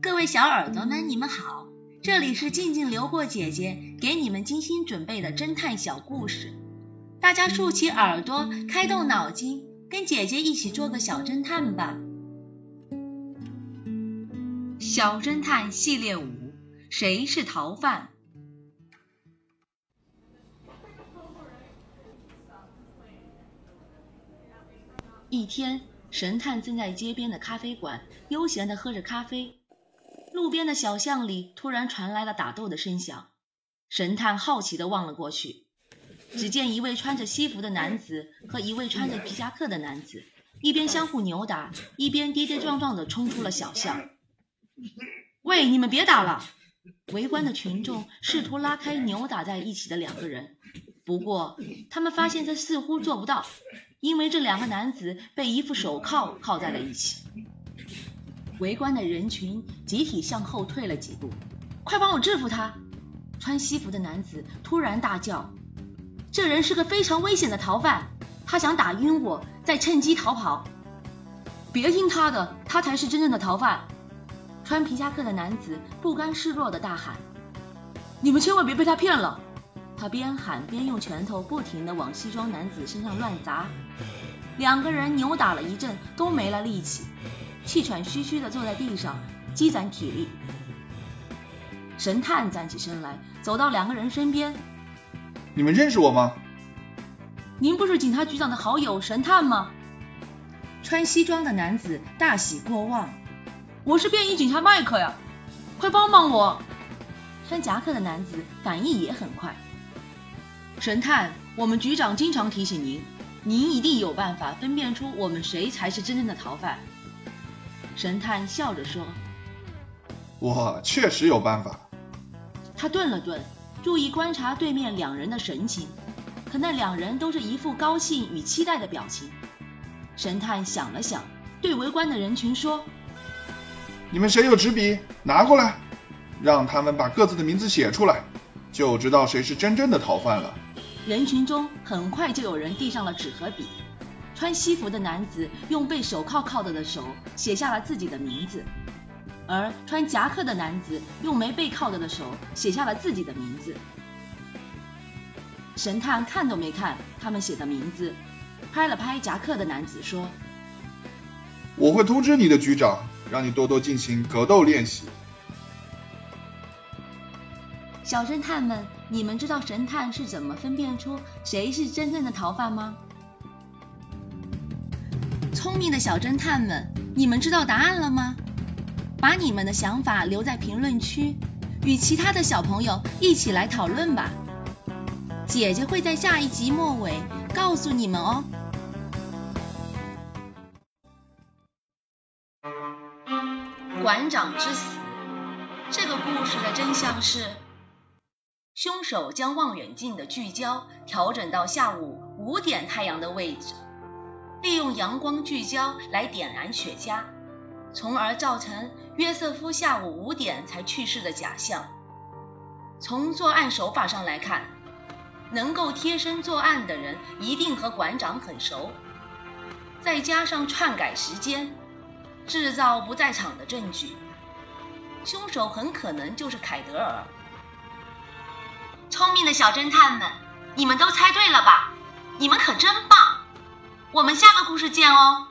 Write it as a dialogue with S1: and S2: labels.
S1: 各位小耳朵们，你们好，这里是静静流过姐姐给你们精心准备的侦探小故事，大家竖起耳朵，开动脑筋，跟姐姐一起做个小侦探吧。小侦探系列五：谁是逃犯？一天，神探正在街边的咖啡馆悠闲地喝着咖啡。路边的小巷里突然传来了打斗的声响，神探好奇地望了过去，只见一位穿着西服的男子和一位穿着皮夹克的男子一边相互扭打，一边跌跌撞撞地冲出了小巷。喂，你们别打了！围观的群众试图拉开扭打在一起的两个人，不过他们发现这似乎做不到，因为这两个男子被一副手铐铐在了一起。围观的人群集体向后退了几步，快帮我制服他！穿西服的男子突然大叫：“这人是个非常危险的逃犯，他想打晕我，再趁机逃跑。”别听他的，他才是真正的逃犯！穿皮夹克的男子不甘示弱的大喊：“你们千万别被他骗了！”他边喊边用拳头不停的往西装男子身上乱砸，两个人扭打了一阵，都没了力气。气喘吁吁地坐在地上，积攒体力。神探站起身来，走到两个人身边：“
S2: 你们认识我吗？”“
S1: 您不是警察局长的好友神探吗？”穿西装的男子大喜过望：“我是便衣警察麦克呀，快帮帮我！”穿夹克的男子反应也很快：“神探，我们局长经常提醒您，您一定有办法分辨出我们谁才是真正的逃犯。”神探笑着说：“
S2: 我确实有办法。”
S1: 他顿了顿，注意观察对面两人的神情，可那两人都是一副高兴与期待的表情。神探想了想，对围观的人群说：“
S2: 你们谁有纸笔，拿过来，让他们把各自的名字写出来，就知道谁是真正的逃犯了。”
S1: 人群中很快就有人递上了纸和笔。穿西服的男子用被手铐铐着的手写下了自己的名字，而穿夹克的男子用没被铐着的手写下了自己的名字。神探看都没看他们写的名字，拍了拍夹克的男子说：“
S2: 我会通知你的局长，让你多多进行格斗练习。”
S1: 小侦探们，你们知道神探是怎么分辨出谁是真正的逃犯吗？聪明的小侦探们，你们知道答案了吗？把你们的想法留在评论区，与其他的小朋友一起来讨论吧。姐姐会在下一集末尾告诉你们哦。馆长之死，这个故事的真相是，凶手将望远镜的聚焦调整到下午五点太阳的位置。利用阳光聚焦来点燃雪茄，从而造成约瑟夫下午五点才去世的假象。从作案手法上来看，能够贴身作案的人一定和馆长很熟。再加上篡改时间，制造不在场的证据，凶手很可能就是凯德尔。聪明的小侦探们，你们都猜对了吧？你们可真棒！我们下个故事见哦。